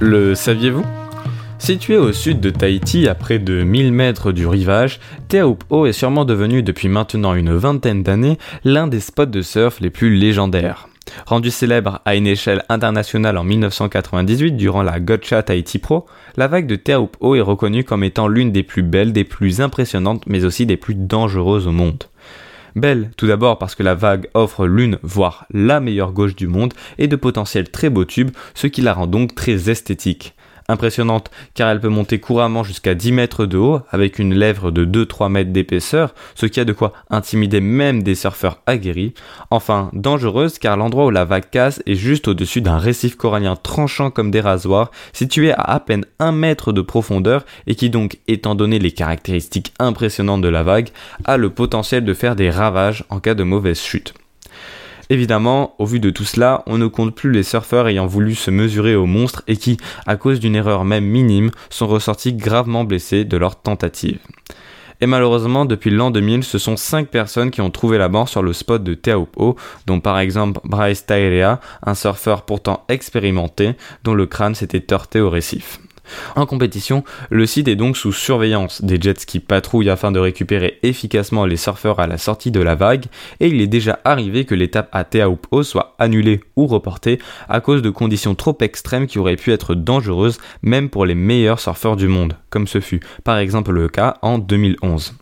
Le saviez-vous? Situé au sud de Tahiti, à près de 1000 mètres du rivage, Teahupo est sûrement devenu depuis maintenant une vingtaine d'années l'un des spots de surf les plus légendaires. Rendu célèbre à une échelle internationale en 1998 durant la Gotcha Tahiti Pro, la vague de Teahupo est reconnue comme étant l'une des plus belles, des plus impressionnantes, mais aussi des plus dangereuses au monde. Belle, tout d'abord parce que la vague offre l'une, voire la meilleure gauche du monde, et de potentiels très beaux tubes, ce qui la rend donc très esthétique impressionnante car elle peut monter couramment jusqu'à 10 mètres de haut avec une lèvre de 2-3 mètres d'épaisseur, ce qui a de quoi intimider même des surfeurs aguerris. Enfin, dangereuse car l'endroit où la vague casse est juste au-dessus d'un récif corallien tranchant comme des rasoirs, situé à à peine 1 mètre de profondeur et qui donc, étant donné les caractéristiques impressionnantes de la vague, a le potentiel de faire des ravages en cas de mauvaise chute. Évidemment, au vu de tout cela, on ne compte plus les surfeurs ayant voulu se mesurer aux monstres et qui, à cause d'une erreur même minime, sont ressortis gravement blessés de leur tentative. Et malheureusement, depuis l'an 2000, ce sont 5 personnes qui ont trouvé la mort sur le spot de Teahupo, dont par exemple Bryce Tairea, un surfeur pourtant expérimenté, dont le crâne s'était heurté au récif. En compétition, le site est donc sous surveillance. Des jet skis patrouillent afin de récupérer efficacement les surfeurs à la sortie de la vague, et il est déjà arrivé que l'étape à Teahupo soit annulée ou reportée à cause de conditions trop extrêmes qui auraient pu être dangereuses même pour les meilleurs surfeurs du monde, comme ce fut par exemple le cas en 2011.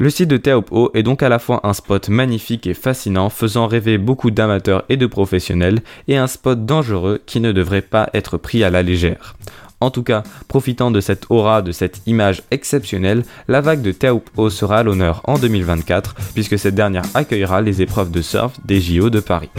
Le site de Teahupo est donc à la fois un spot magnifique et fascinant, faisant rêver beaucoup d'amateurs et de professionnels, et un spot dangereux qui ne devrait pas être pris à la légère. En tout cas, profitant de cette aura, de cette image exceptionnelle, la vague de Teahupo sera à l'honneur en 2024, puisque cette dernière accueillera les épreuves de surf des JO de Paris.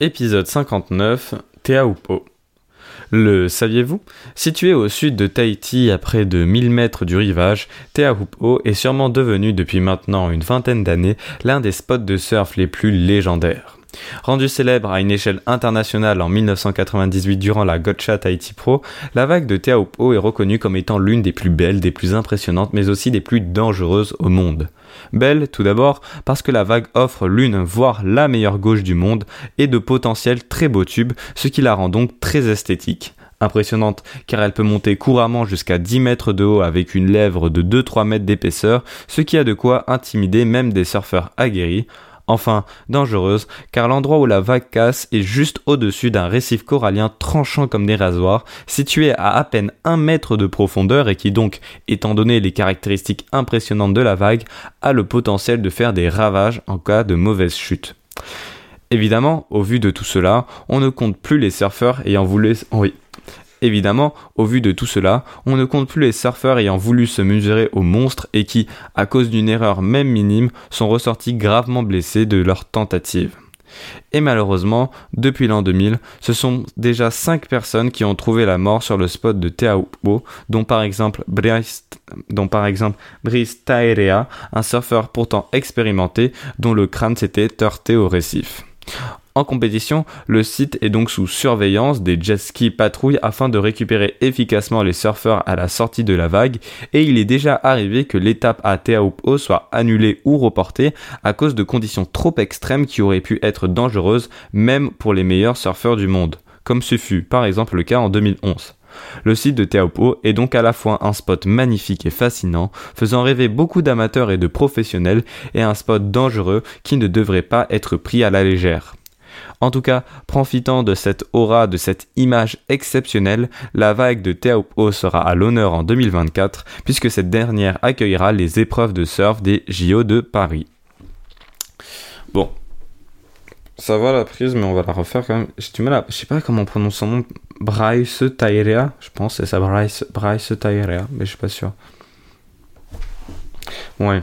Épisode 59 Teahupo. Le saviez-vous? Situé au sud de Tahiti à près de 1000 mètres du rivage, Teahupo est sûrement devenu depuis maintenant une vingtaine d'années l'un des spots de surf les plus légendaires. Rendue célèbre à une échelle internationale en 1998 durant la Gotcha Tahiti Pro, la vague de Teahupo'o est reconnue comme étant l'une des plus belles, des plus impressionnantes, mais aussi des plus dangereuses au monde. Belle, tout d'abord, parce que la vague offre l'une, voire la meilleure gauche du monde, et de potentiels très beaux tubes, ce qui la rend donc très esthétique. Impressionnante car elle peut monter couramment jusqu'à 10 mètres de haut avec une lèvre de 2-3 mètres d'épaisseur, ce qui a de quoi intimider même des surfeurs aguerris. Enfin, dangereuse, car l'endroit où la vague casse est juste au-dessus d'un récif corallien tranchant comme des rasoirs, situé à à peine un mètre de profondeur et qui donc, étant donné les caractéristiques impressionnantes de la vague, a le potentiel de faire des ravages en cas de mauvaise chute. Évidemment, au vu de tout cela, on ne compte plus les surfeurs ayant voulu... Évidemment, au vu de tout cela, on ne compte plus les surfeurs ayant voulu se mesurer aux monstres et qui, à cause d'une erreur même minime, sont ressortis gravement blessés de leur tentative. Et malheureusement, depuis l'an 2000, ce sont déjà 5 personnes qui ont trouvé la mort sur le spot de Teahupo, dont par exemple Brice, dont par exemple Brice Taerea, un surfeur pourtant expérimenté, dont le crâne s'était heurté au récif. En compétition, le site est donc sous surveillance des jet ski patrouilles afin de récupérer efficacement les surfeurs à la sortie de la vague et il est déjà arrivé que l'étape à Teahupo soit annulée ou reportée à cause de conditions trop extrêmes qui auraient pu être dangereuses même pour les meilleurs surfeurs du monde, comme ce fut par exemple le cas en 2011. Le site de Teahupo est donc à la fois un spot magnifique et fascinant, faisant rêver beaucoup d'amateurs et de professionnels, et un spot dangereux qui ne devrait pas être pris à la légère. En tout cas, profitant de cette aura, de cette image exceptionnelle, la vague de Teahupo sera à l'honneur en 2024 puisque cette dernière accueillera les épreuves de surf des JO de Paris. Bon, ça va la prise, mais on va la refaire quand même. Je sais pas comment on prononce son nom. Bryce Tairea, je pense, c'est ça, Bryce, Bryce Tairea, mais je suis pas sûr. Ouais.